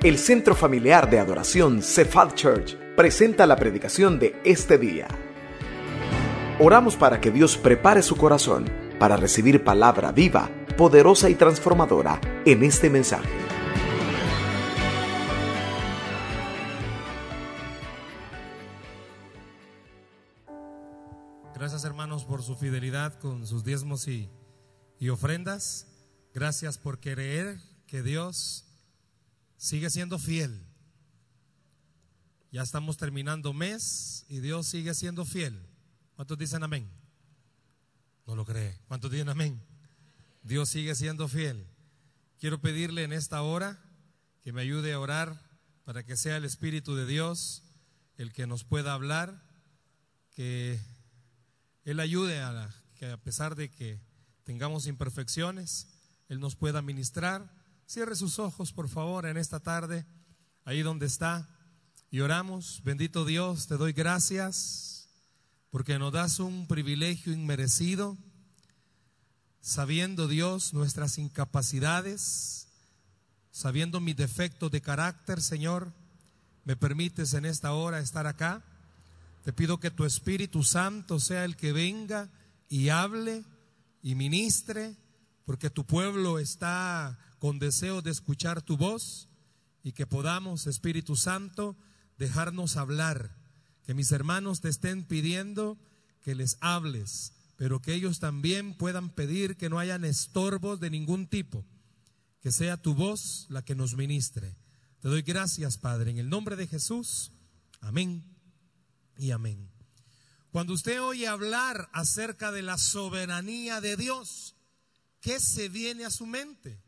El Centro Familiar de Adoración Cephal Church presenta la predicación de este día. Oramos para que Dios prepare su corazón para recibir palabra viva, poderosa y transformadora en este mensaje. Gracias hermanos por su fidelidad con sus diezmos y, y ofrendas. Gracias por creer que Dios sigue siendo fiel. Ya estamos terminando mes y Dios sigue siendo fiel. ¿Cuántos dicen amén? No lo cree. ¿Cuántos dicen amén? Dios sigue siendo fiel. Quiero pedirle en esta hora que me ayude a orar para que sea el Espíritu de Dios el que nos pueda hablar, que Él ayude a que a pesar de que tengamos imperfecciones, Él nos pueda ministrar. Cierre sus ojos, por favor, en esta tarde, ahí donde está, y oramos. Bendito Dios, te doy gracias porque nos das un privilegio inmerecido, sabiendo Dios nuestras incapacidades, sabiendo mis defectos de carácter, Señor, me permites en esta hora estar acá. Te pido que tu Espíritu Santo sea el que venga y hable y ministre, porque tu pueblo está con deseo de escuchar tu voz y que podamos, Espíritu Santo, dejarnos hablar. Que mis hermanos te estén pidiendo que les hables, pero que ellos también puedan pedir que no hayan estorbos de ningún tipo. Que sea tu voz la que nos ministre. Te doy gracias, Padre, en el nombre de Jesús. Amén y amén. Cuando usted oye hablar acerca de la soberanía de Dios, ¿qué se viene a su mente?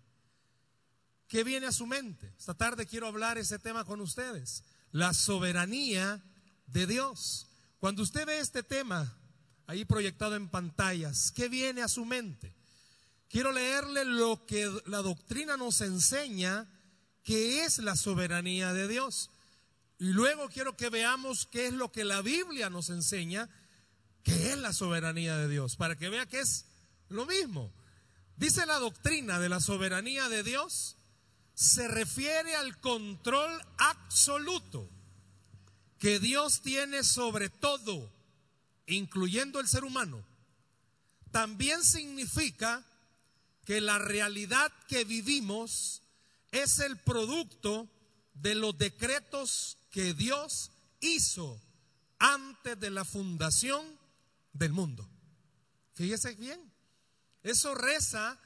¿Qué viene a su mente? Esta tarde quiero hablar ese tema con ustedes, la soberanía de Dios. Cuando usted ve este tema ahí proyectado en pantallas, ¿qué viene a su mente? Quiero leerle lo que la doctrina nos enseña que es la soberanía de Dios. Y luego quiero que veamos qué es lo que la Biblia nos enseña que es la soberanía de Dios, para que vea que es lo mismo. Dice la doctrina de la soberanía de Dios, se refiere al control absoluto que Dios tiene sobre todo, incluyendo el ser humano. También significa que la realidad que vivimos es el producto de los decretos que Dios hizo antes de la fundación del mundo. Fíjese bien, eso reza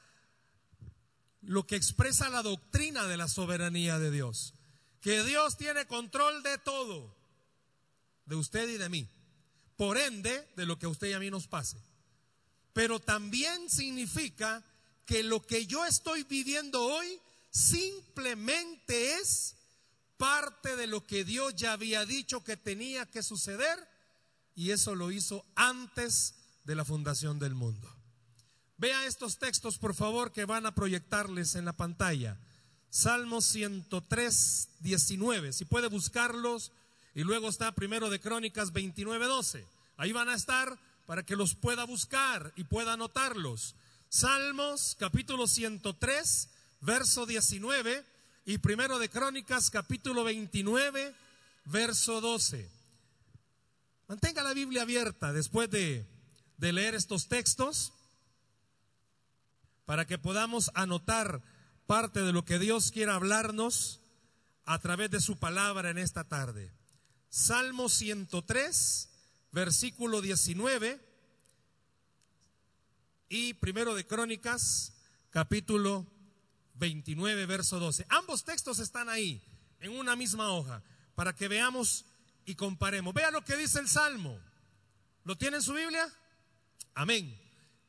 lo que expresa la doctrina de la soberanía de Dios, que Dios tiene control de todo, de usted y de mí, por ende de lo que a usted y a mí nos pase. Pero también significa que lo que yo estoy viviendo hoy simplemente es parte de lo que Dios ya había dicho que tenía que suceder y eso lo hizo antes de la fundación del mundo. Vea estos textos, por favor, que van a proyectarles en la pantalla. Salmo 103, 19. Si puede buscarlos. Y luego está primero de Crónicas 29, 12. Ahí van a estar para que los pueda buscar y pueda anotarlos. Salmos capítulo 103, verso 19. Y primero de Crónicas capítulo 29, verso 12. Mantenga la Biblia abierta después de, de leer estos textos para que podamos anotar parte de lo que Dios quiere hablarnos a través de su palabra en esta tarde. Salmo 103, versículo 19 y primero de Crónicas, capítulo 29, verso 12. Ambos textos están ahí, en una misma hoja, para que veamos y comparemos. Vea lo que dice el Salmo. ¿Lo tiene en su Biblia? Amén.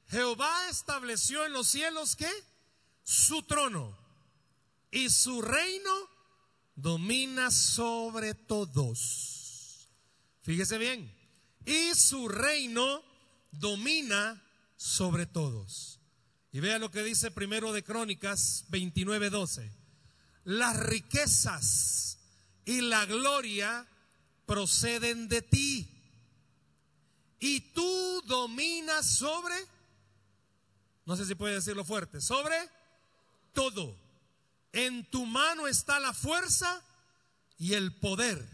Jehová estableció en los cielos que su trono y su reino domina sobre todos. Fíjese bien, y su reino domina sobre todos. Y vea lo que dice primero de Crónicas 29:12. Las riquezas y la gloria proceden de ti. Y tú dominas sobre no sé si puede decirlo fuerte, sobre todo. en tu mano está la fuerza y el poder,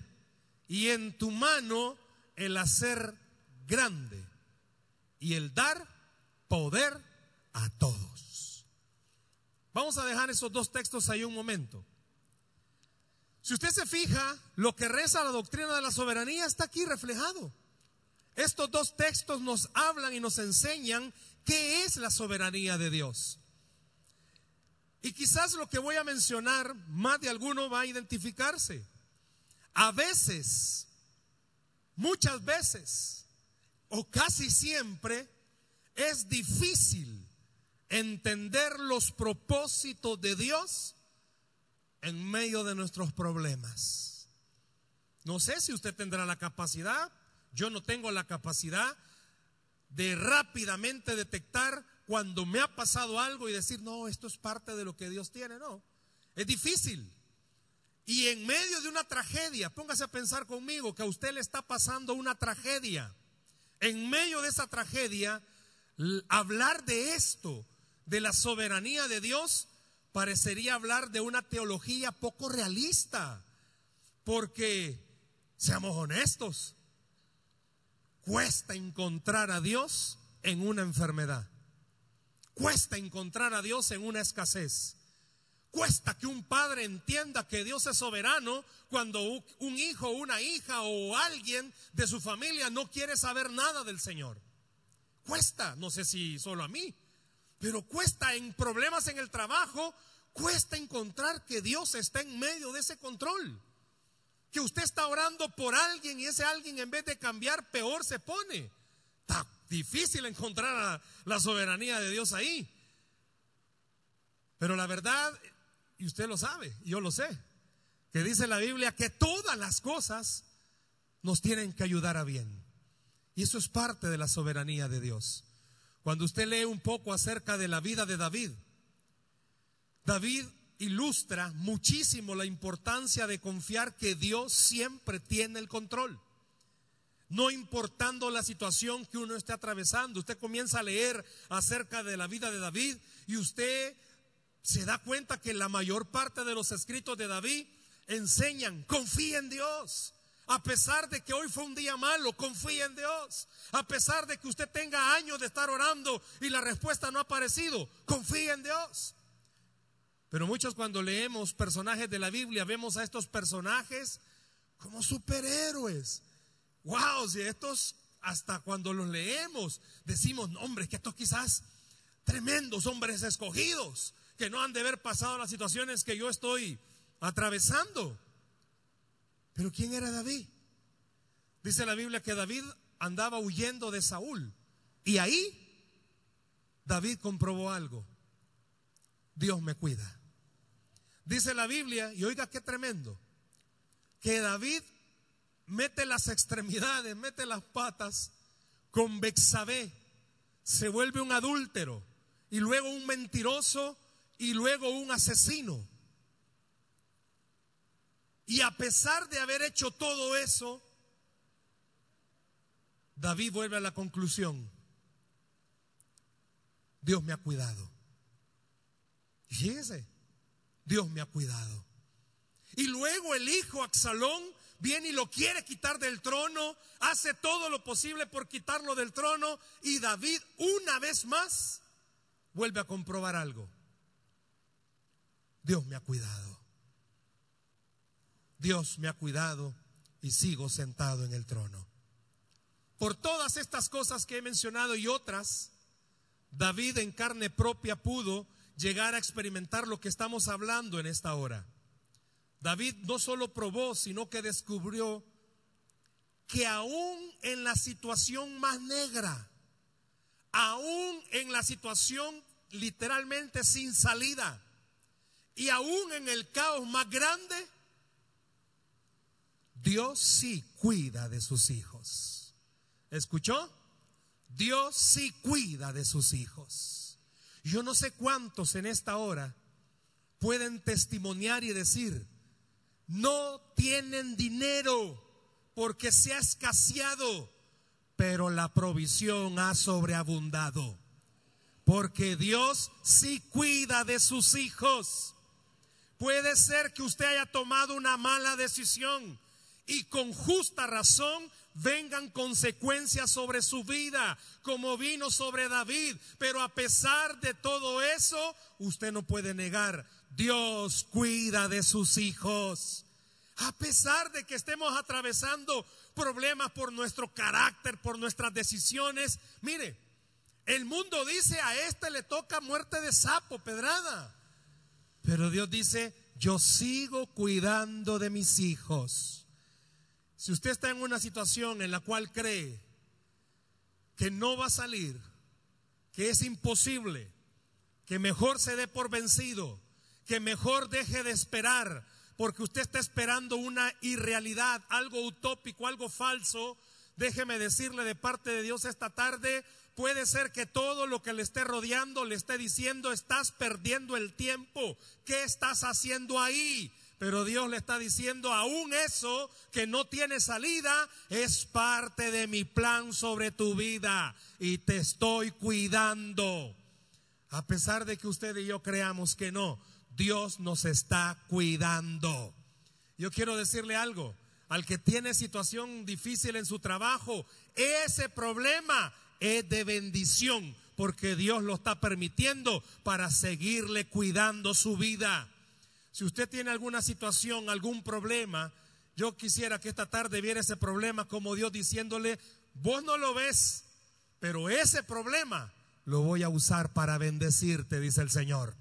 y en tu mano el hacer grande y el dar poder a todos. Vamos a dejar esos dos textos ahí un momento. Si usted se fija, lo que reza la doctrina de la soberanía está aquí reflejado. Estos dos textos nos hablan y nos enseñan qué es la soberanía de Dios. Y quizás lo que voy a mencionar, más de alguno va a identificarse. A veces, muchas veces, o casi siempre, es difícil entender los propósitos de Dios en medio de nuestros problemas. No sé si usted tendrá la capacidad, yo no tengo la capacidad de rápidamente detectar cuando me ha pasado algo y decir, no, esto es parte de lo que Dios tiene, no. Es difícil. Y en medio de una tragedia, póngase a pensar conmigo que a usted le está pasando una tragedia. En medio de esa tragedia, hablar de esto, de la soberanía de Dios, parecería hablar de una teología poco realista, porque, seamos honestos, cuesta encontrar a Dios en una enfermedad, cuesta encontrar a Dios en una escasez. Cuesta que un padre entienda que Dios es soberano cuando un hijo, una hija o alguien de su familia no quiere saber nada del Señor. Cuesta, no sé si solo a mí, pero cuesta en problemas en el trabajo, cuesta encontrar que Dios está en medio de ese control. Que usted está orando por alguien y ese alguien en vez de cambiar peor se pone. Está difícil encontrar la soberanía de Dios ahí. Pero la verdad, y usted lo sabe, yo lo sé, que dice la Biblia que todas las cosas nos tienen que ayudar a bien. Y eso es parte de la soberanía de Dios. Cuando usted lee un poco acerca de la vida de David, David ilustra muchísimo la importancia de confiar que Dios siempre tiene el control. No importando la situación que uno esté atravesando, usted comienza a leer acerca de la vida de David y usted se da cuenta que la mayor parte de los escritos de David enseñan, confía en Dios, a pesar de que hoy fue un día malo, confía en Dios. A pesar de que usted tenga años de estar orando y la respuesta no ha aparecido, confía en Dios. Pero muchos cuando leemos personajes de la Biblia vemos a estos personajes como superhéroes. Wow, si estos hasta cuando los leemos decimos, no, que estos quizás tremendos hombres escogidos que no han de haber pasado las situaciones que yo estoy atravesando. Pero ¿quién era David? Dice la Biblia que David andaba huyendo de Saúl. Y ahí David comprobó algo. Dios me cuida. Dice la Biblia, y oiga qué tremendo, que David mete las extremidades, mete las patas con Bexabé, se vuelve un adúltero y luego un mentiroso y luego un asesino. Y a pesar de haber hecho todo eso, David vuelve a la conclusión, Dios me ha cuidado. Fíjese, Dios me ha cuidado. Y luego el hijo Axalón viene y lo quiere quitar del trono, hace todo lo posible por quitarlo del trono y David una vez más vuelve a comprobar algo. Dios me ha cuidado. Dios me ha cuidado y sigo sentado en el trono. Por todas estas cosas que he mencionado y otras, David en carne propia pudo llegar a experimentar lo que estamos hablando en esta hora. David no solo probó, sino que descubrió que aún en la situación más negra, aún en la situación literalmente sin salida, y aún en el caos más grande, Dios sí cuida de sus hijos. ¿Escuchó? Dios sí cuida de sus hijos. Yo no sé cuántos en esta hora pueden testimoniar y decir, no tienen dinero porque se ha escaseado, pero la provisión ha sobreabundado. Porque Dios sí cuida de sus hijos. puede ser que usted haya tomado una mala decisión y con justa razón vengan consecuencias sobre su vida, como vino sobre David. Pero a pesar de todo eso, usted no puede negar, Dios cuida de sus hijos. A pesar de que estemos atravesando problemas por nuestro carácter, por nuestras decisiones, mire, el mundo dice a este le toca muerte de sapo, pedrada. Pero Dios dice, yo sigo cuidando de mis hijos. Si usted está en una situación en la cual cree que no va a salir, que es imposible, que mejor se dé por vencido, que mejor deje de esperar, porque usted está esperando una irrealidad, algo utópico, algo falso, déjeme decirle de parte de Dios esta tarde, puede ser que todo lo que le esté rodeando le esté diciendo, estás perdiendo el tiempo, ¿qué estás haciendo ahí? Pero Dios le está diciendo, aún eso que no tiene salida es parte de mi plan sobre tu vida y te estoy cuidando. A pesar de que usted y yo creamos que no, Dios nos está cuidando. Yo quiero decirle algo, al que tiene situación difícil en su trabajo, ese problema es de bendición porque Dios lo está permitiendo para seguirle cuidando su vida. Si usted tiene alguna situación, algún problema, yo quisiera que esta tarde viera ese problema como Dios diciéndole, vos no lo ves, pero ese problema lo voy a usar para bendecirte, dice el Señor.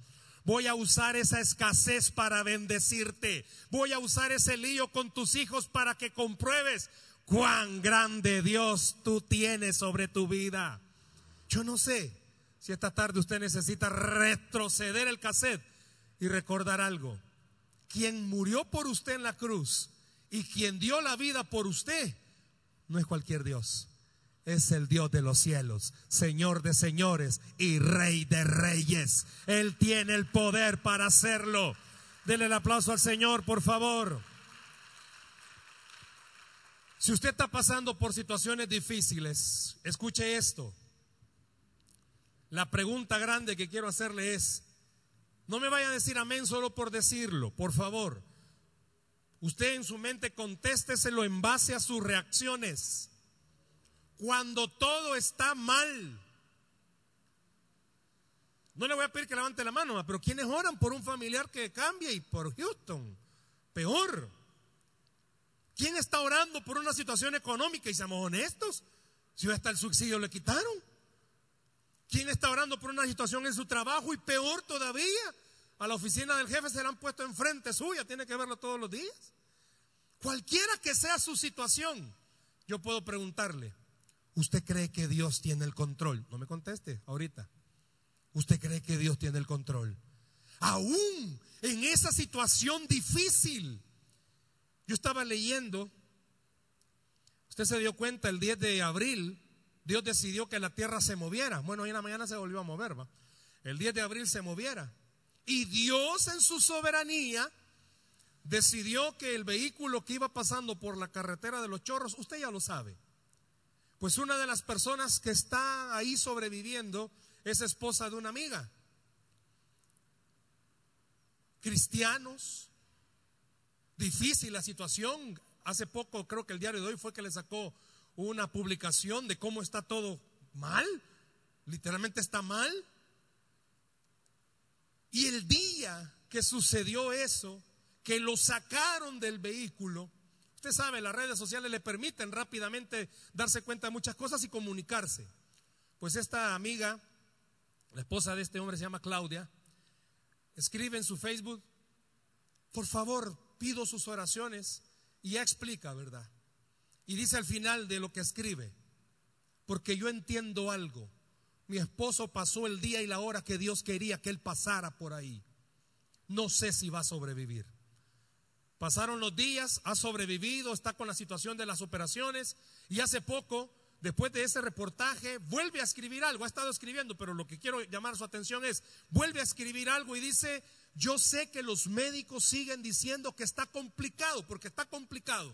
Voy a usar esa escasez para bendecirte. Voy a usar ese lío con tus hijos para que compruebes cuán grande Dios tú tienes sobre tu vida. Yo no sé si esta tarde usted necesita retroceder el cassette y recordar algo. Quien murió por usted en la cruz y quien dio la vida por usted no es cualquier Dios. Es el Dios de los cielos, Señor de señores y Rey de reyes. Él tiene el poder para hacerlo. Dele el aplauso al Señor, por favor. Si usted está pasando por situaciones difíciles, escuche esto. La pregunta grande que quiero hacerle es, no me vaya a decir amén solo por decirlo, por favor. Usted en su mente contésteselo en base a sus reacciones. Cuando todo está mal, no le voy a pedir que levante la mano, pero ¿quiénes oran por un familiar que cambie y por Houston? Peor. ¿Quién está orando por una situación económica? Y seamos honestos, si hasta el subsidio le quitaron. ¿Quién está orando por una situación en su trabajo? Y peor todavía, a la oficina del jefe se la han puesto enfrente suya, tiene que verlo todos los días. Cualquiera que sea su situación, yo puedo preguntarle, ¿usted cree que Dios tiene el control? No me conteste ahorita. ¿Usted cree que Dios tiene el control? Aún en esa situación difícil, yo estaba leyendo, usted se dio cuenta, el 10 de abril, Dios decidió que la tierra se moviera. Bueno, hoy en la mañana se volvió a mover, ¿va? El 10 de abril se moviera. Y Dios en su soberanía decidió que el vehículo que iba pasando por la carretera de los chorros, usted ya lo sabe. Pues una de las personas que está ahí sobreviviendo es esposa de una amiga. Cristianos, difícil la situación. Hace poco creo que el diario de hoy fue que le sacó una publicación de cómo está todo mal. Literalmente está mal. Y el día que sucedió eso, que lo sacaron del vehículo, usted sabe, las redes sociales le permiten rápidamente darse cuenta de muchas cosas y comunicarse. Pues esta amiga, la esposa de este hombre se llama Claudia, escribe en su Facebook, por favor, pido sus oraciones y ya explica, ¿verdad? Y dice al final de lo que escribe, porque yo entiendo algo. Mi esposo pasó el día y la hora que Dios quería que él pasara por ahí. No sé si va a sobrevivir. Pasaron los días, ha sobrevivido, está con la situación de las operaciones y hace poco, después de ese reportaje, vuelve a escribir algo. Ha estado escribiendo, pero lo que quiero llamar su atención es, vuelve a escribir algo y dice, yo sé que los médicos siguen diciendo que está complicado, porque está complicado.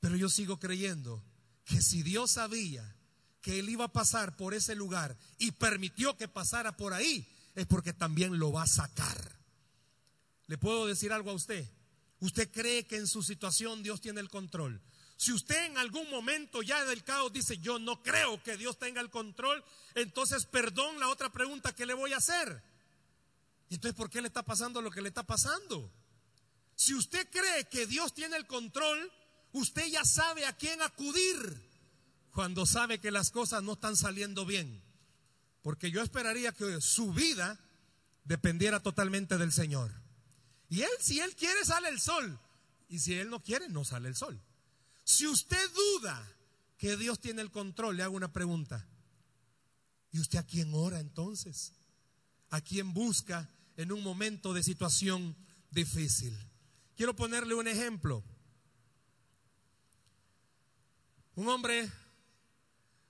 Pero yo sigo creyendo que si Dios sabía que él iba a pasar por ese lugar y permitió que pasara por ahí, es porque también lo va a sacar. le puedo decir algo a usted. Usted cree que en su situación Dios tiene el control. Si usted en algún momento ya del caos dice, yo no creo que Dios tenga el control, entonces perdón la otra pregunta que le voy a hacer. ¿Y entonces por qué le está pasando lo que le está pasando? Si usted cree que Dios tiene el control, usted ya sabe a quién acudir cuando sabe que las cosas no están saliendo bien. Porque yo esperaría que su vida dependiera totalmente del Señor. Y Él, si Él quiere, sale el sol. Y si Él no quiere, no sale el sol. Si usted duda que Dios tiene el control, le hago una pregunta. ¿Y usted a quién ora entonces? ¿A quién busca en un momento de situación difícil? Quiero ponerle un ejemplo. Un hombre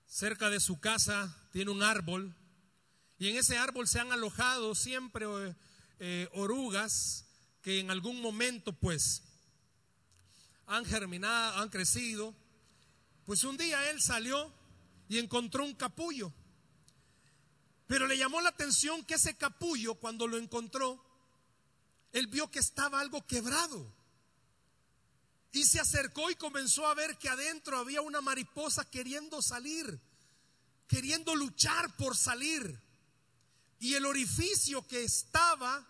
cerca de su casa tiene un árbol y en ese árbol se han alojado siempre eh, orugas que en algún momento pues han germinado, han crecido. Pues un día él salió y encontró un capullo. Pero le llamó la atención que ese capullo, cuando lo encontró, él vio que estaba algo quebrado. Y se acercó y comenzó a ver que adentro había una mariposa queriendo salir, queriendo luchar por salir. Y el orificio que estaba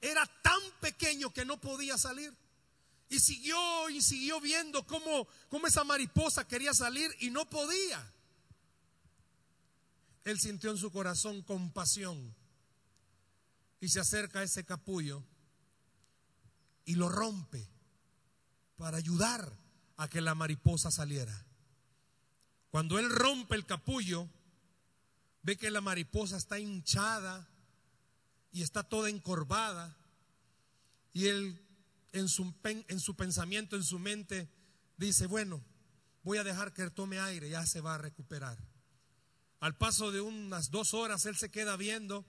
era tan pequeño que no podía salir. Y siguió y siguió viendo cómo, cómo esa mariposa quería salir y no podía. Él sintió en su corazón compasión y se acerca a ese capullo y lo rompe para ayudar a que la mariposa saliera. Cuando él rompe el capullo, ve que la mariposa está hinchada y está toda encorvada. Y él en su, en su pensamiento, en su mente, dice, bueno, voy a dejar que tome aire, ya se va a recuperar. Al paso de unas dos horas, él se queda viendo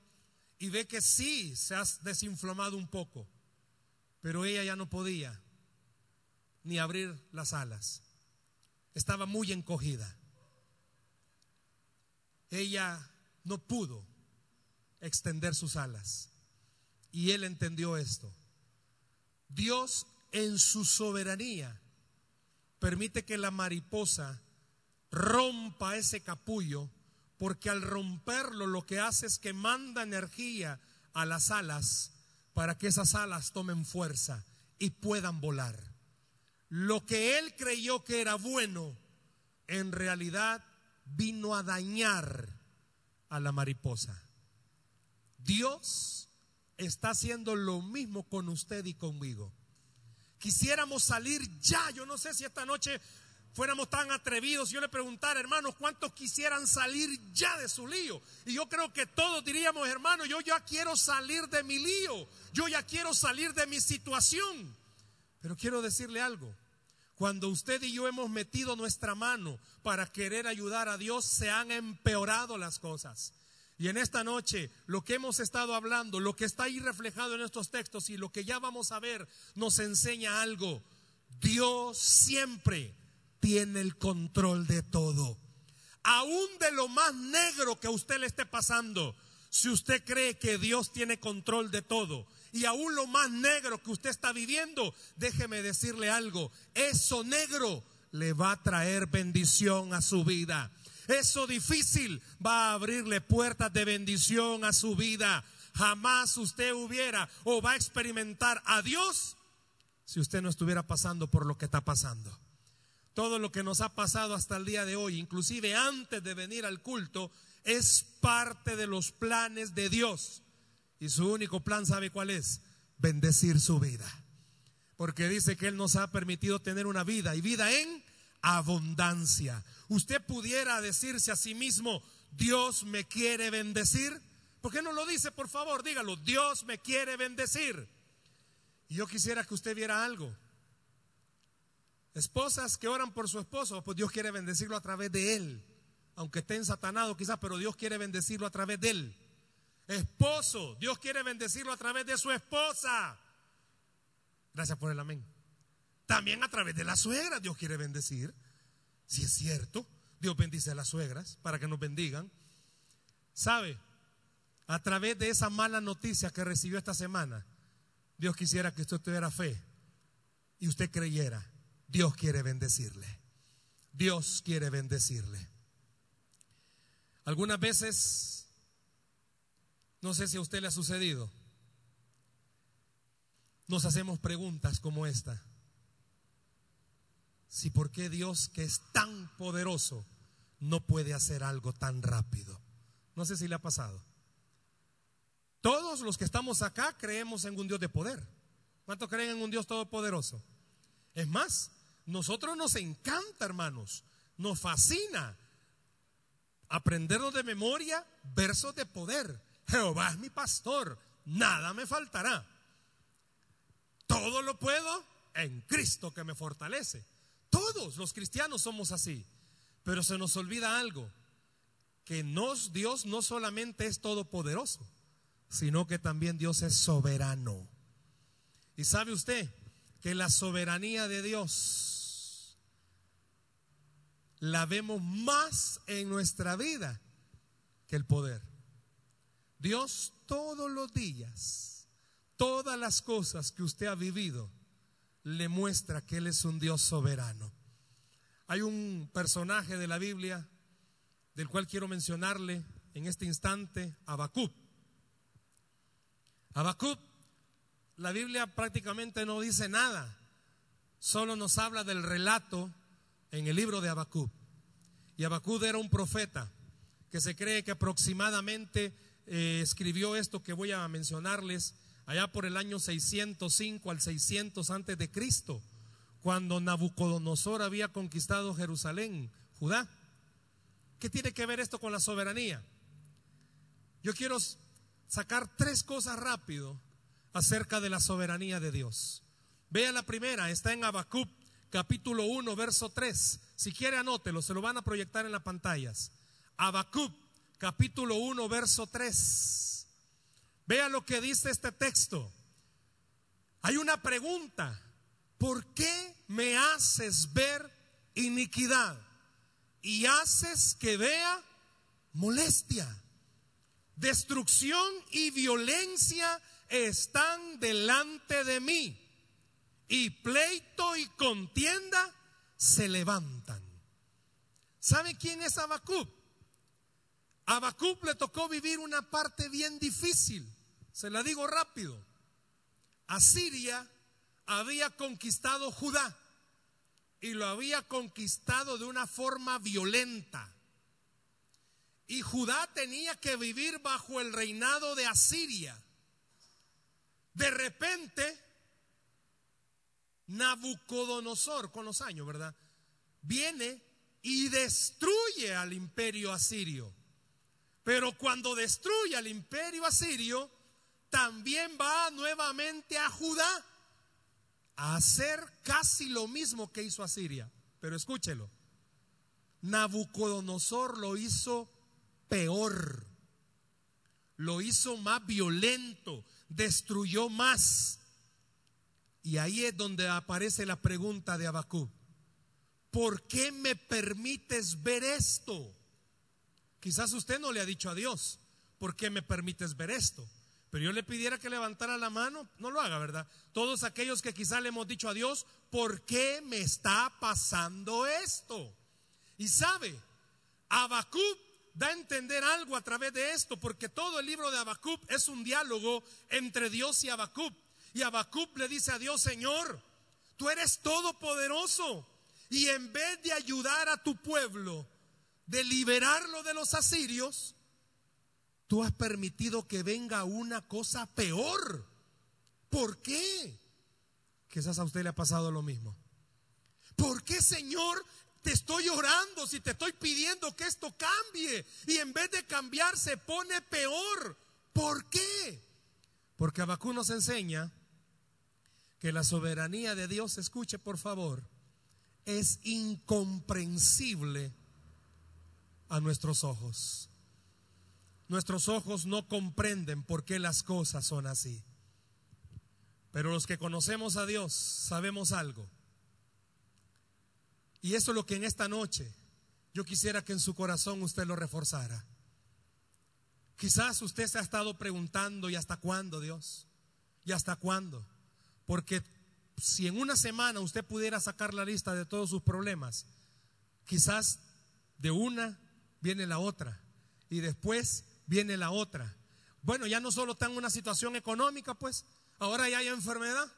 y ve que sí se ha desinflamado un poco, pero ella ya no podía ni abrir las alas. Estaba muy encogida. Ella no pudo extender sus alas. Y él entendió esto. Dios en su soberanía permite que la mariposa rompa ese capullo, porque al romperlo lo que hace es que manda energía a las alas para que esas alas tomen fuerza y puedan volar. Lo que él creyó que era bueno, en realidad vino a dañar a la mariposa. Dios está haciendo lo mismo con usted y conmigo. Quisiéramos salir ya. Yo no sé si esta noche fuéramos tan atrevidos. Yo le preguntara, hermanos, ¿cuántos quisieran salir ya de su lío? Y yo creo que todos diríamos, hermano, yo ya quiero salir de mi lío. Yo ya quiero salir de mi situación. Pero quiero decirle algo. Cuando usted y yo hemos metido nuestra mano para querer ayudar a Dios, se han empeorado las cosas. Y en esta noche, lo que hemos estado hablando, lo que está ahí reflejado en estos textos y lo que ya vamos a ver, nos enseña algo. Dios siempre tiene el control de todo. Aún de lo más negro que a usted le esté pasando, si usted cree que Dios tiene control de todo, y aún lo más negro que usted está viviendo, déjeme decirle algo, eso negro le va a traer bendición a su vida. Eso difícil va a abrirle puertas de bendición a su vida. Jamás usted hubiera o va a experimentar a Dios si usted no estuviera pasando por lo que está pasando. Todo lo que nos ha pasado hasta el día de hoy, inclusive antes de venir al culto, es parte de los planes de Dios. Y su único plan, ¿sabe cuál es? Bendecir su vida. Porque dice que Él nos ha permitido tener una vida y vida en abundancia. Usted pudiera decirse a sí mismo, Dios me quiere bendecir. ¿Por qué no lo dice, por favor? Dígalo, Dios me quiere bendecir. Y yo quisiera que usted viera algo. Esposas que oran por su esposo, pues Dios quiere bendecirlo a través de él. Aunque esté ensatanado quizás, pero Dios quiere bendecirlo a través de él. Esposo, Dios quiere bendecirlo a través de su esposa. Gracias por el amén. También a través de la suegra Dios quiere bendecir. Si es cierto, Dios bendice a las suegras para que nos bendigan. ¿Sabe? A través de esa mala noticia que recibió esta semana, Dios quisiera que usted tuviera fe y usted creyera. Dios quiere bendecirle. Dios quiere bendecirle. Algunas veces, no sé si a usted le ha sucedido, nos hacemos preguntas como esta. Si por qué Dios que es tan poderoso no puede hacer algo tan rápido. No sé si le ha pasado. Todos los que estamos acá creemos en un Dios de poder. ¿Cuántos creen en un Dios todopoderoso? Es más, nosotros nos encanta, hermanos, nos fascina aprendernos de memoria versos de poder. Jehová es mi pastor, nada me faltará. Todo lo puedo en Cristo que me fortalece. Todos los cristianos somos así. Pero se nos olvida algo, que Dios no solamente es todopoderoso, sino que también Dios es soberano. Y sabe usted que la soberanía de Dios la vemos más en nuestra vida que el poder. Dios todos los días, todas las cosas que usted ha vivido, le muestra que Él es un Dios soberano. Hay un personaje de la Biblia del cual quiero mencionarle en este instante, Habacuc. Habacuc, la Biblia prácticamente no dice nada, solo nos habla del relato en el libro de Habacuc. Y Habacuc era un profeta que se cree que aproximadamente eh, escribió esto que voy a mencionarles allá por el año 605 al 600 antes de Cristo cuando Nabucodonosor había conquistado Jerusalén, Judá. ¿Qué tiene que ver esto con la soberanía? Yo quiero sacar tres cosas rápido acerca de la soberanía de Dios. Vea la primera, está en Habacuc capítulo 1, verso 3. Si quiere anótelo, se lo van a proyectar en las pantallas. Habacuc capítulo 1, verso 3. Vea lo que dice este texto. Hay una pregunta. ¿por qué me haces ver iniquidad y haces que vea molestia? Destrucción y violencia están delante de mí y pleito y contienda se levantan. ¿Sabe quién es Abacub? Abacub le tocó vivir una parte bien difícil. Se la digo rápido. Asiria había conquistado Judá y lo había conquistado de una forma violenta. Y Judá tenía que vivir bajo el reinado de Asiria. De repente, Nabucodonosor, con los años, ¿verdad? Viene y destruye al imperio asirio. Pero cuando destruye al imperio asirio, también va nuevamente a Judá a hacer casi lo mismo que hizo Asiria. Pero escúchelo, Nabucodonosor lo hizo peor, lo hizo más violento, destruyó más. Y ahí es donde aparece la pregunta de Abacú. ¿Por qué me permites ver esto? Quizás usted no le ha dicho a Dios, ¿por qué me permites ver esto? Pero yo le pidiera que levantara la mano, no lo haga, ¿verdad? Todos aquellos que quizá le hemos dicho a Dios, ¿por qué me está pasando esto? Y sabe, Habacuc da a entender algo a través de esto, porque todo el libro de Habacuc es un diálogo entre Dios y Habacuc. Y Habacuc le dice a Dios, Señor, tú eres todopoderoso. Y en vez de ayudar a tu pueblo, de liberarlo de los asirios, tú has permitido que venga una cosa peor. ¿Por qué? Quizás a usted le ha pasado lo mismo. ¿Por qué, Señor, te estoy orando si te estoy pidiendo que esto cambie? Y en vez de cambiar se pone peor. ¿Por qué? Porque Abacú nos enseña que la soberanía de Dios, escuche por favor, es incomprensible a nuestros ojos. Nuestros ojos no comprenden por qué las cosas son así. Pero los que conocemos a Dios sabemos algo. Y eso es lo que en esta noche yo quisiera que en su corazón usted lo reforzara. Quizás usted se ha estado preguntando, ¿y hasta cuándo, Dios? ¿Y hasta cuándo? Porque si en una semana usted pudiera sacar la lista de todos sus problemas, quizás de una viene la otra y después viene la otra. Bueno, ya no solo está en una situación económica, pues, ahora ya hay enfermedad.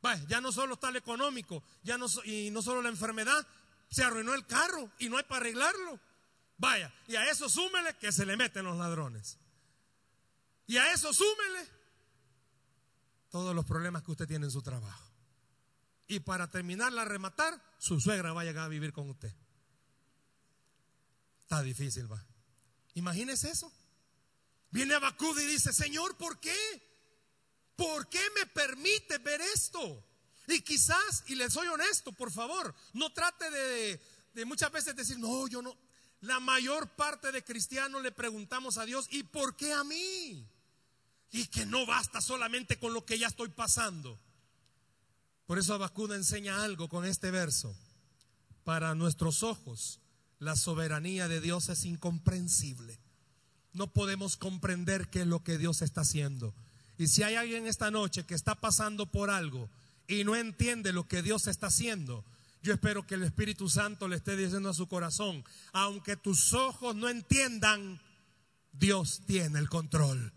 Vaya, ya no solo está el económico, ya no, y no solo la enfermedad, se arruinó el carro y no hay para arreglarlo. Vaya, y a eso súmele que se le meten los ladrones. Y a eso súmele todos los problemas que usted tiene en su trabajo. Y para terminarla rematar, su suegra va a llegar a vivir con usted. Está difícil, va. Imagínese eso. Viene Abacud y dice, Señor, ¿por qué? ¿Por qué me permite ver esto? Y quizás, y le soy honesto, por favor, no trate de, de muchas veces decir, no, yo no. La mayor parte de cristianos le preguntamos a Dios, ¿y por qué a mí? Y que no basta solamente con lo que ya estoy pasando. Por eso Abacuda enseña algo con este verso. Para nuestros ojos, la soberanía de Dios es incomprensible. No podemos comprender qué es lo que Dios está haciendo. Y si hay alguien esta noche que está pasando por algo y no entiende lo que Dios está haciendo, yo espero que el Espíritu Santo le esté diciendo a su corazón, aunque tus ojos no entiendan, Dios tiene el control.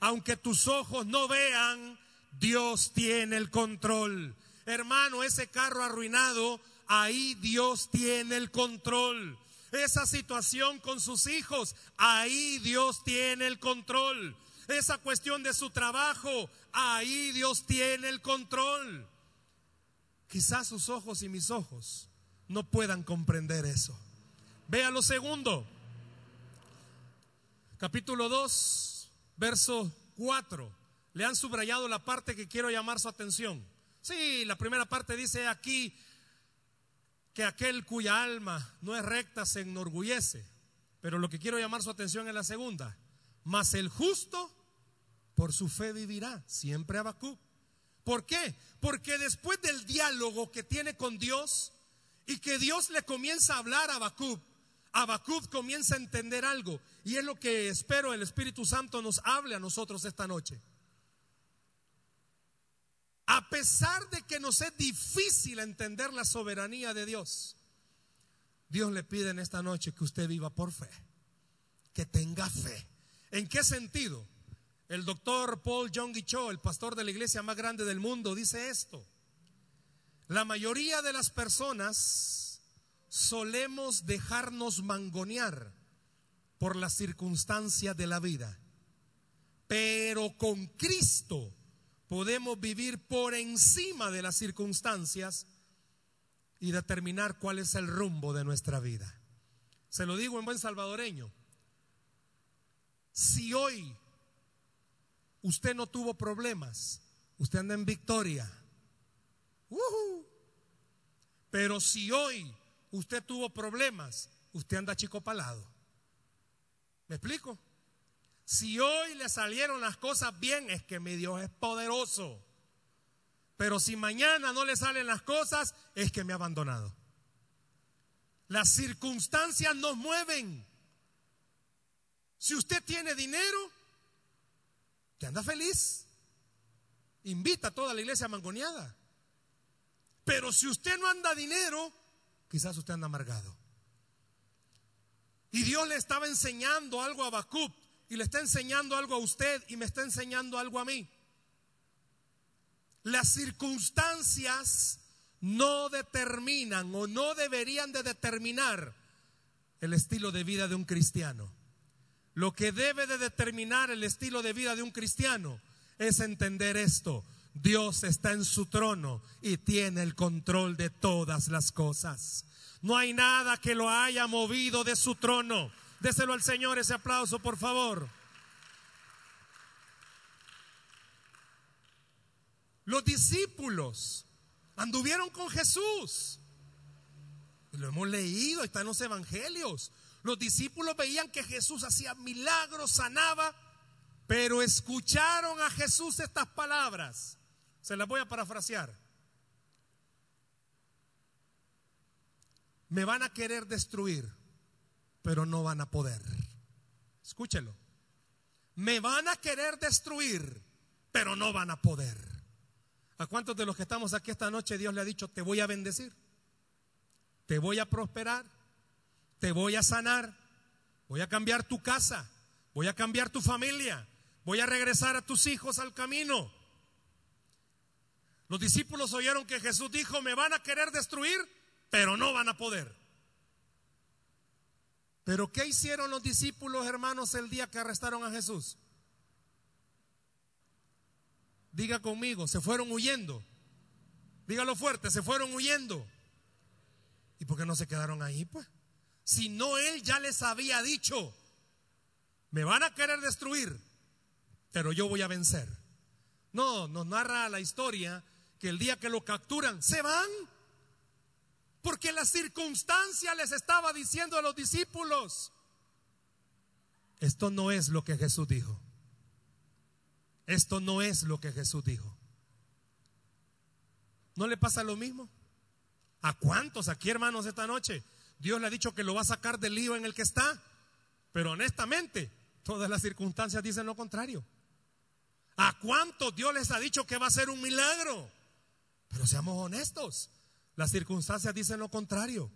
Aunque tus ojos no vean, Dios tiene el control. Hermano, ese carro arruinado, ahí Dios tiene el control. Esa situación con sus hijos, ahí Dios tiene el control. Esa cuestión de su trabajo, ahí Dios tiene el control. Quizás sus ojos y mis ojos no puedan comprender eso. Vea lo segundo. Capítulo 2, verso 4. Le han subrayado la parte que quiero llamar su atención. Sí, la primera parte dice aquí que aquel cuya alma no es recta se enorgullece. Pero lo que quiero llamar su atención es la segunda. Mas el justo por su fe vivirá, siempre Abacú. ¿Por qué? Porque después del diálogo que tiene con Dios y que Dios le comienza a hablar a Abacub, Abacub comienza a entender algo y es lo que espero el Espíritu Santo nos hable a nosotros esta noche. A pesar de que nos es difícil entender la soberanía de Dios, Dios le pide en esta noche que usted viva por fe, que tenga fe. ¿En qué sentido? El doctor Paul Jong Cho, el pastor de la iglesia más grande del mundo, dice esto. La mayoría de las personas solemos dejarnos mangonear por las circunstancias de la vida, pero con Cristo podemos vivir por encima de las circunstancias y determinar cuál es el rumbo de nuestra vida. Se lo digo en buen salvadoreño. Si hoy usted no tuvo problemas, usted anda en victoria. Pero si hoy usted tuvo problemas, usted anda chico palado. ¿Me explico? Si hoy le salieron las cosas bien, es que mi Dios es poderoso. Pero si mañana no le salen las cosas, es que me ha abandonado. Las circunstancias nos mueven. Si usted tiene dinero, que anda feliz. Invita a toda la iglesia mangoneada. Pero si usted no anda dinero, quizás usted anda amargado. Y Dios le estaba enseñando algo a Bacub y le está enseñando algo a usted y me está enseñando algo a mí. Las circunstancias no determinan o no deberían de determinar el estilo de vida de un cristiano. Lo que debe de determinar el estilo de vida de un cristiano es entender esto. Dios está en su trono y tiene el control de todas las cosas. No hay nada que lo haya movido de su trono. Déselo al Señor ese aplauso, por favor. Los discípulos anduvieron con Jesús. Lo hemos leído, está en los evangelios. Los discípulos veían que Jesús hacía milagros, sanaba, pero escucharon a Jesús estas palabras. Se las voy a parafrasear. Me van a querer destruir, pero no van a poder. Escúchelo. Me van a querer destruir, pero no van a poder. ¿A cuántos de los que estamos aquí esta noche Dios le ha dicho, te voy a bendecir, te voy a prosperar, te voy a sanar, voy a cambiar tu casa, voy a cambiar tu familia, voy a regresar a tus hijos al camino? Los discípulos oyeron que Jesús dijo, me van a querer destruir, pero no van a poder. Pero ¿qué hicieron los discípulos, hermanos, el día que arrestaron a Jesús? Diga conmigo, se fueron huyendo. Dígalo fuerte, se fueron huyendo. ¿Y por qué no se quedaron ahí, pues? Si no él ya les había dicho, me van a querer destruir, pero yo voy a vencer. No, nos narra la historia que el día que lo capturan, se van. Porque la circunstancia les estaba diciendo a los discípulos, esto no es lo que Jesús dijo. Esto no es lo que Jesús dijo. ¿No le pasa lo mismo? ¿A cuántos aquí, hermanos, esta noche? Dios le ha dicho que lo va a sacar del lío en el que está. Pero honestamente, todas las circunstancias dicen lo contrario. ¿A cuántos Dios les ha dicho que va a ser un milagro? Pero seamos honestos, las circunstancias dicen lo contrario.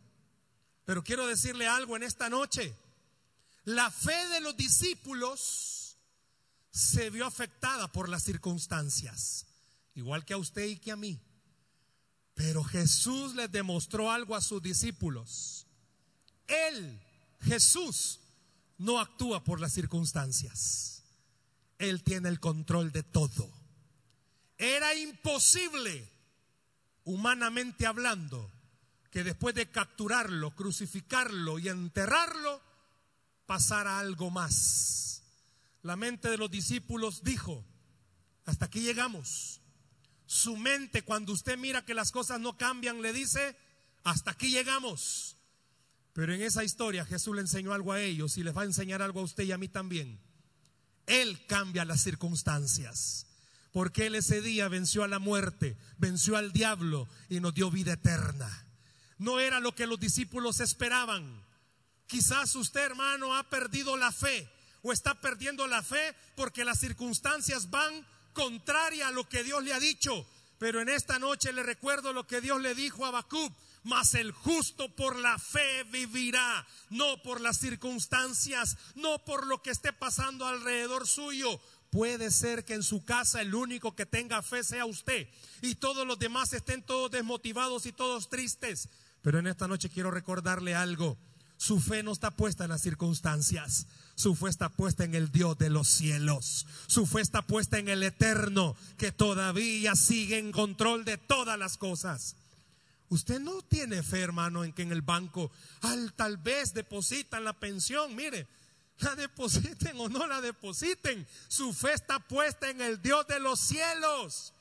Pero quiero decirle algo en esta noche. La fe de los discípulos se vio afectada por las circunstancias, igual que a usted y que a mí. Pero Jesús les demostró algo a sus discípulos. Él, Jesús, no actúa por las circunstancias. Él tiene el control de todo. Era imposible humanamente hablando, que después de capturarlo, crucificarlo y enterrarlo, pasara algo más. La mente de los discípulos dijo, hasta aquí llegamos. Su mente, cuando usted mira que las cosas no cambian, le dice, hasta aquí llegamos. Pero en esa historia Jesús le enseñó algo a ellos y les va a enseñar algo a usted y a mí también. Él cambia las circunstancias porque Él ese día venció a la muerte, venció al diablo y nos dio vida eterna. No era lo que los discípulos esperaban. Quizás usted, hermano, ha perdido la fe o está perdiendo la fe porque las circunstancias van contraria a lo que Dios le ha dicho. Pero en esta noche le recuerdo lo que Dios le dijo a Bacub, mas el justo por la fe vivirá, no por las circunstancias, no por lo que esté pasando alrededor suyo, Puede ser que en su casa el único que tenga fe sea usted y todos los demás estén todos desmotivados y todos tristes. Pero en esta noche quiero recordarle algo. Su fe no está puesta en las circunstancias. Su fe está puesta en el Dios de los cielos. Su fe está puesta en el eterno que todavía sigue en control de todas las cosas. Usted no tiene fe, hermano, en que en el banco al tal vez depositan la pensión. Mire, la depositen o no la depositen, su fe está puesta en el Dios de los cielos.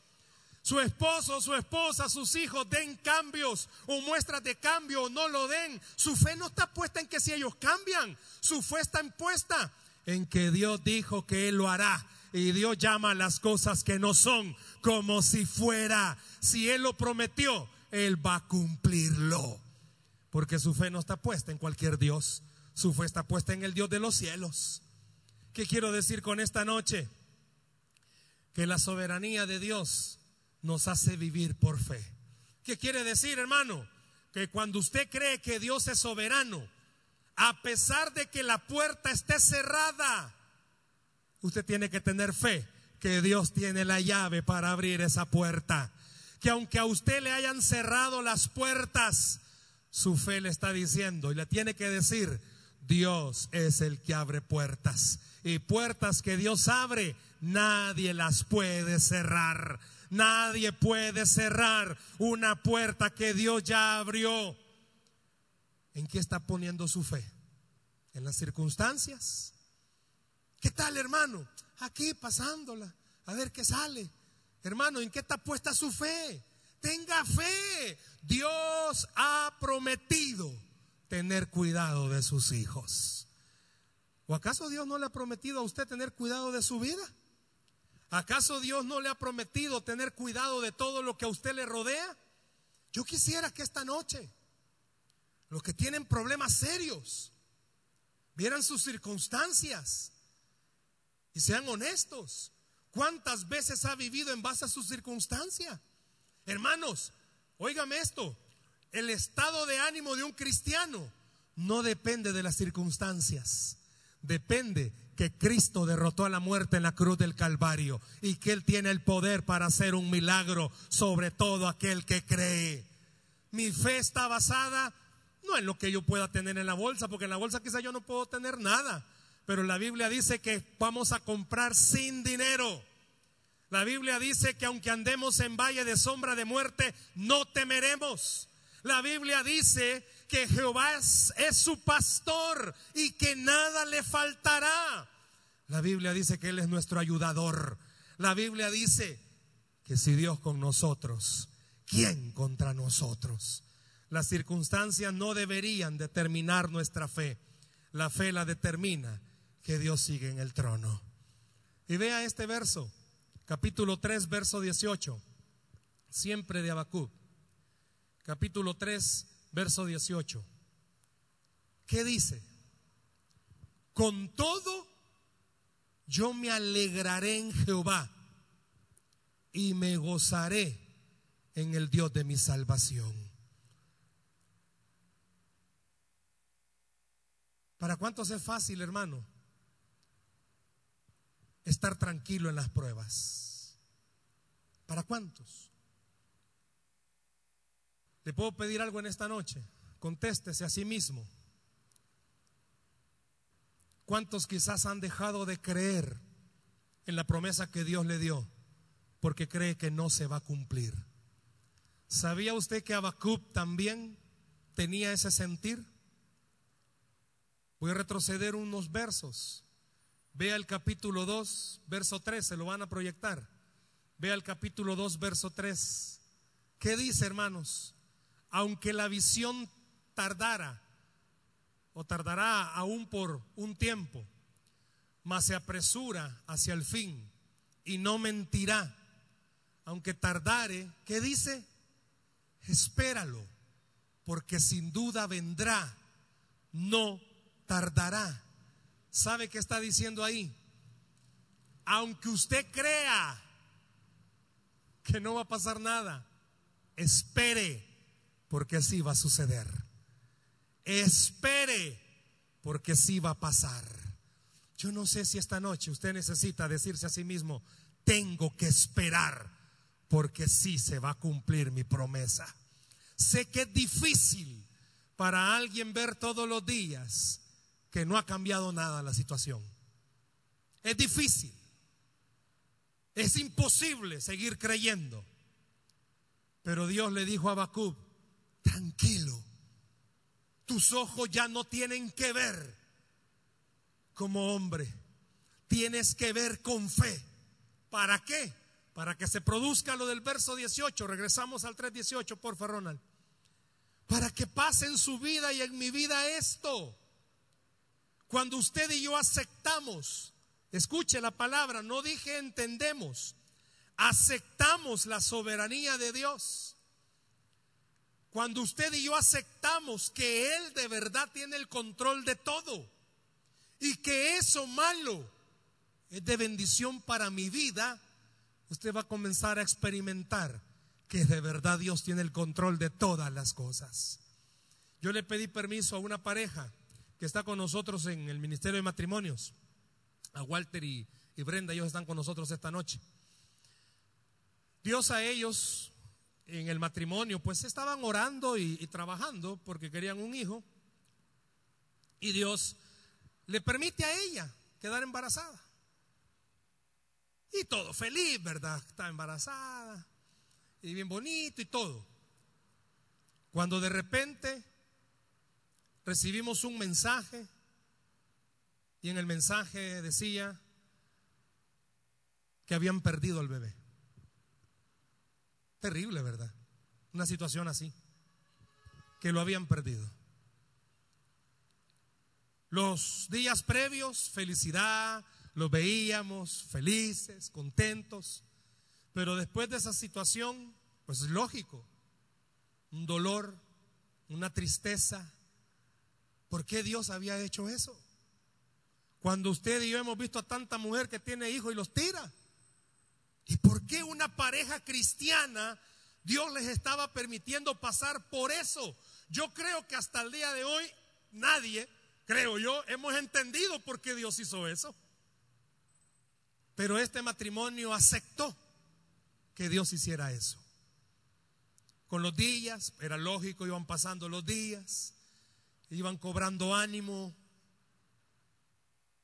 Su esposo, su esposa, sus hijos den cambios o muestras de cambio o no lo den. Su fe no está puesta en que si ellos cambian, su fe está puesta en que Dios dijo que Él lo hará. Y Dios llama las cosas que no son como si fuera. Si Él lo prometió, Él va a cumplirlo. Porque su fe no está puesta en cualquier Dios. Su fe está puesta en el Dios de los cielos. ¿Qué quiero decir con esta noche? Que la soberanía de Dios nos hace vivir por fe. ¿Qué quiere decir, hermano? Que cuando usted cree que Dios es soberano, a pesar de que la puerta esté cerrada, usted tiene que tener fe que Dios tiene la llave para abrir esa puerta. Que aunque a usted le hayan cerrado las puertas, su fe le está diciendo y le tiene que decir, Dios es el que abre puertas. Y puertas que Dios abre, nadie las puede cerrar. Nadie puede cerrar una puerta que Dios ya abrió. ¿En qué está poniendo su fe? En las circunstancias. ¿Qué tal, hermano? Aquí pasándola, a ver qué sale. Hermano, ¿en qué está puesta su fe? Tenga fe. Dios ha prometido tener cuidado de sus hijos. ¿O acaso Dios no le ha prometido a usted tener cuidado de su vida? ¿Acaso Dios no le ha prometido tener cuidado de todo lo que a usted le rodea? Yo quisiera que esta noche los que tienen problemas serios vieran sus circunstancias y sean honestos. ¿Cuántas veces ha vivido en base a su circunstancia? Hermanos, óigame esto, el estado de ánimo de un cristiano no depende de las circunstancias, depende que Cristo derrotó a la muerte en la cruz del Calvario y que Él tiene el poder para hacer un milagro sobre todo aquel que cree. Mi fe está basada no en lo que yo pueda tener en la bolsa, porque en la bolsa quizá yo no puedo tener nada, pero la Biblia dice que vamos a comprar sin dinero. La Biblia dice que aunque andemos en valle de sombra de muerte, no temeremos. La Biblia dice que Jehová es, su pastor y que nada le faltará. La Biblia dice que Él es nuestro ayudador. La Biblia dice que si Dios con nosotros, ¿quién contra nosotros? Las circunstancias no deberían determinar nuestra fe. La fe la determina que Dios sigue en el trono. Y vea este verso, capítulo 3, verso 18, siempre de Abacú. Capítulo 3, verso 18. ¿Qué dice? Con todo, yo me alegraré en Jehová y me gozaré en el Dios de mi salvación. ¿Para cuántos es fácil, hermano? Estar tranquilo en las pruebas. ¿Para cuántos? ¿Le puedo pedir algo en esta noche? Contéstese a sí mismo. ¿Cuántos quizás han dejado de creer en la promesa que Dios le dio porque cree que no se va a cumplir? ¿Sabía usted que Habacuc también tenía ese sentir? Voy a retroceder unos versos. Vea el capítulo 2, verso 3, se lo van a proyectar. Vea el capítulo 2, verso 3. ¿Qué dice, hermanos? Aunque la visión tardara, o tardará aún por un tiempo, mas se apresura hacia el fin y no mentirá, aunque tardare, ¿qué dice? Espéralo, porque sin duda vendrá, no tardará. ¿Sabe qué está diciendo ahí? Aunque usted crea que no va a pasar nada, espere porque así va a suceder. Espere, porque sí va a pasar. Yo no sé si esta noche usted necesita decirse a sí mismo, tengo que esperar, porque sí se va a cumplir mi promesa. Sé que es difícil para alguien ver todos los días que no ha cambiado nada la situación. Es difícil. Es imposible seguir creyendo. Pero Dios le dijo a Bacub, tranquilo. Tus ojos ya no tienen que ver como hombre. Tienes que ver con fe. ¿Para qué? Para que se produzca lo del verso 18. Regresamos al 3.18, por favor, Ronald. Para que pase en su vida y en mi vida esto. Cuando usted y yo aceptamos, escuche la palabra, no dije entendemos, aceptamos la soberanía de Dios cuando usted y yo aceptamos que Él de verdad tiene el control de todo y que eso malo es de bendición para mi vida, usted va a comenzar a experimentar que de verdad Dios tiene el control de todas las cosas. Yo le pedí permiso a una pareja que está con nosotros en el Ministerio de Matrimonios, a Walter y, y Brenda, ellos están con nosotros esta noche. Dios a ellos en el matrimonio, pues estaban orando y, trabajando porque querían un hijo. Y Dios le permite a ella quedar embarazada. Y todo feliz, ¿verdad? Está embarazada. Y bien bonito y todo. Cuando de repente recibimos un mensaje y en el mensaje decía que habían perdido al bebé. Terrible, ¿verdad? Una situación así, que lo habían perdido. Los días previos, felicidad, los veíamos felices, contentos, pero después de esa situación, pues es lógico, un dolor, una tristeza. ¿Por qué Dios había hecho eso? Cuando usted y yo hemos visto a tanta mujer que tiene hijos y los tira. ¿Y por qué una pareja cristiana Dios les estaba permitiendo pasar por eso? Yo creo que hasta el día de hoy nadie, creo yo, hemos entendido por qué Dios hizo eso. Pero este matrimonio aceptó que Dios hiciera eso. Con los días, era lógico, iban pasando los días, iban cobrando ánimo.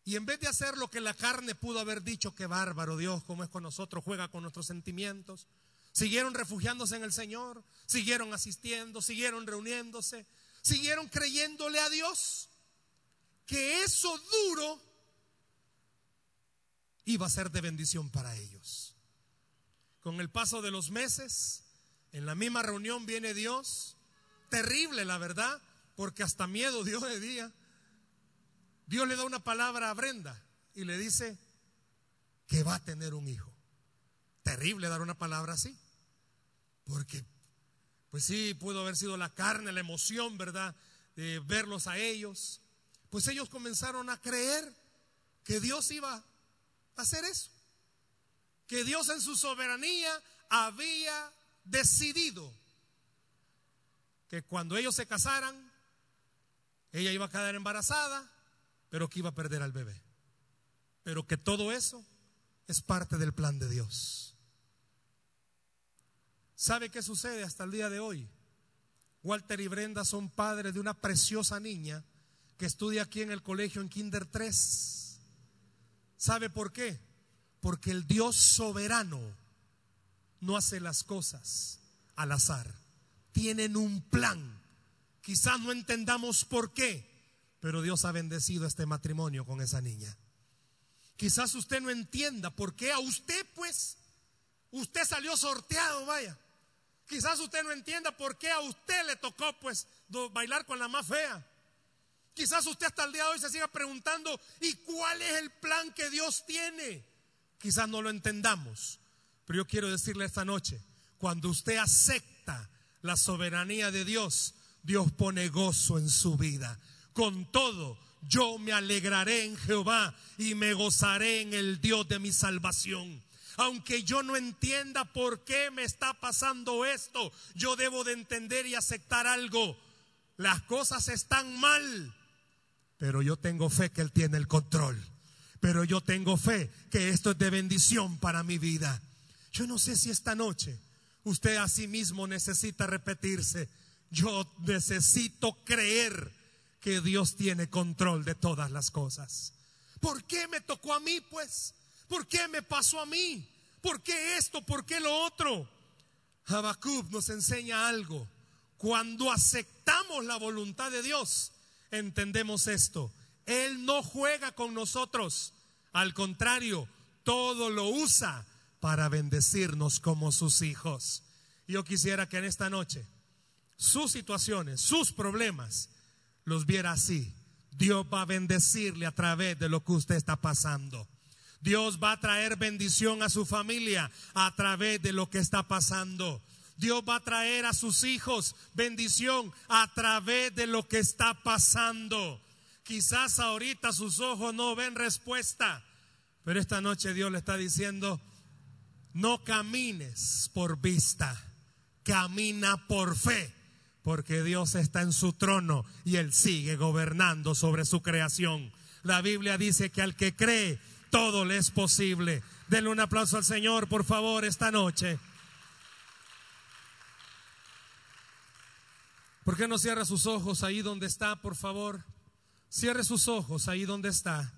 Y en vez de hacer lo que la carne pudo haber dicho, que bárbaro Dios, como es con nosotros, juega con nuestros sentimientos, siguieron refugiándose en el Señor, siguieron asistiendo, siguieron reuniéndose, siguieron creyéndole a Dios que eso duro iba a ser de bendición para ellos. Con el paso de los meses, en la misma reunión viene Dios, terrible la verdad, porque hasta miedo Dios de día. Dios le da una palabra a Brenda y le dice que va a tener un hijo. Terrible dar una palabra así, porque pues sí, pudo haber sido la carne, la emoción, ¿verdad? De verlos a ellos. Pues ellos comenzaron a creer que Dios iba a hacer eso. Que Dios en su soberanía había decidido que cuando ellos se casaran, ella iba a quedar embarazada, pero que iba a perder al bebé. Pero que todo eso es parte del plan de Dios. ¿Sabe qué sucede hasta el día de hoy? Walter y Brenda son padres de una preciosa niña que estudia aquí en el colegio en Kinder 3. ¿Sabe por qué? Porque el Dios soberano no hace las cosas al azar. Tienen un plan. Quizás no entendamos por qué, pero Dios ha bendecido este matrimonio con esa niña. Quizás usted no entienda por qué a usted, pues, usted salió sorteado, vaya. Quizás usted no entienda por qué a usted le tocó, pues, bailar con la más fea. Quizás usted hasta el día de hoy se siga preguntando, ¿y cuál es el plan que Dios tiene? Quizás no lo entendamos, pero yo quiero decirle esta noche, cuando usted acepta la soberanía de Dios, Dios pone gozo en su vida. Con todo, yo me alegraré en Jehová y me gozaré en el Dios de mi salvación. Aunque yo no entienda por qué me está pasando esto, yo debo de entender y aceptar algo. Las cosas están mal, pero yo tengo fe que Él tiene el control. Pero yo tengo fe que esto es de bendición para mi vida. Yo no sé si esta noche usted a sí mismo necesita repetirse. Yo necesito creer que Dios tiene control de todas las cosas. ¿Por qué me tocó a mí, pues? ¿Por qué me pasó a mí? ¿Por qué esto? ¿Por qué lo otro? Habacuc nos enseña algo. Cuando aceptamos la voluntad de Dios, entendemos esto. Él no juega con nosotros. Al contrario, todo lo usa para bendecirnos como sus hijos. Yo quisiera que en esta noche sus situaciones, sus problemas, los viera así. Dios va a bendecirle a través de lo que usted está pasando. Dios va a traer bendición a su familia a través de lo que está pasando. Dios va a traer a sus hijos bendición a través de lo que está pasando. Quizás ahorita sus ojos no ven respuesta, pero esta noche Dios le está diciendo, no camines por vista, camina por fe, porque Dios está en su trono y Él sigue gobernando sobre su creación. La Biblia dice que al que cree, todo le es posible. Denle un aplauso al Señor, por favor, esta noche. ¿Por qué no cierra sus ojos ahí donde está, por favor? Cierre sus ojos ahí donde está.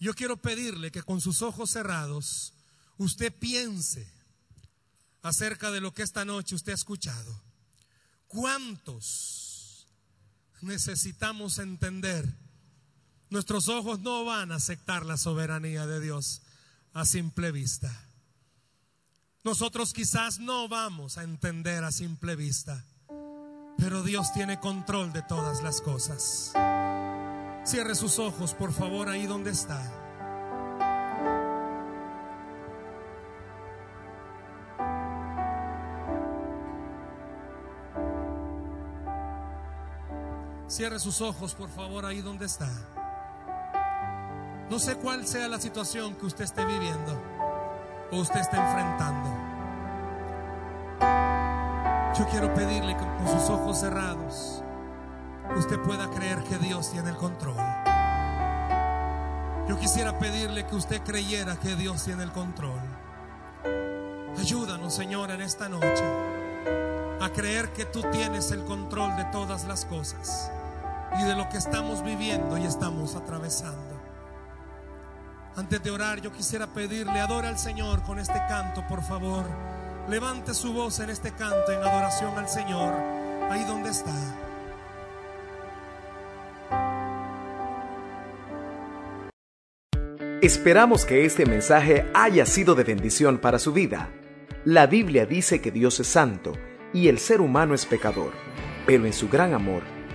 Yo quiero pedirle que con sus ojos cerrados usted piense acerca de lo que esta noche usted ha escuchado. ¿Cuántos necesitamos entender? Nuestros ojos no van a aceptar la soberanía de Dios a simple vista. Nosotros quizás no vamos a entender a simple vista, pero Dios tiene control de todas las cosas. Cierre sus ojos, por favor, ahí donde está. Cierre sus ojos, por favor, ahí donde está. No sé cuál sea la situación que usted esté viviendo, o usted está enfrentando. Yo quiero pedirle que con sus ojos cerrados usted pueda creer que Dios tiene el control. Yo quisiera pedirle que usted creyera que Dios tiene el control. Ayúdanos, Señor, en esta noche a creer que tú tienes el control de todas las cosas y de lo que estamos viviendo y estamos atravesando. Antes de orar, yo quisiera pedirle, adora al Señor con este canto, por favor. Levante su voz en este canto en adoración al Señor, ahí donde está. Esperamos que este mensaje haya sido de bendición para su vida. La Biblia dice que Dios es santo y el ser humano es pecador, pero en su gran amor,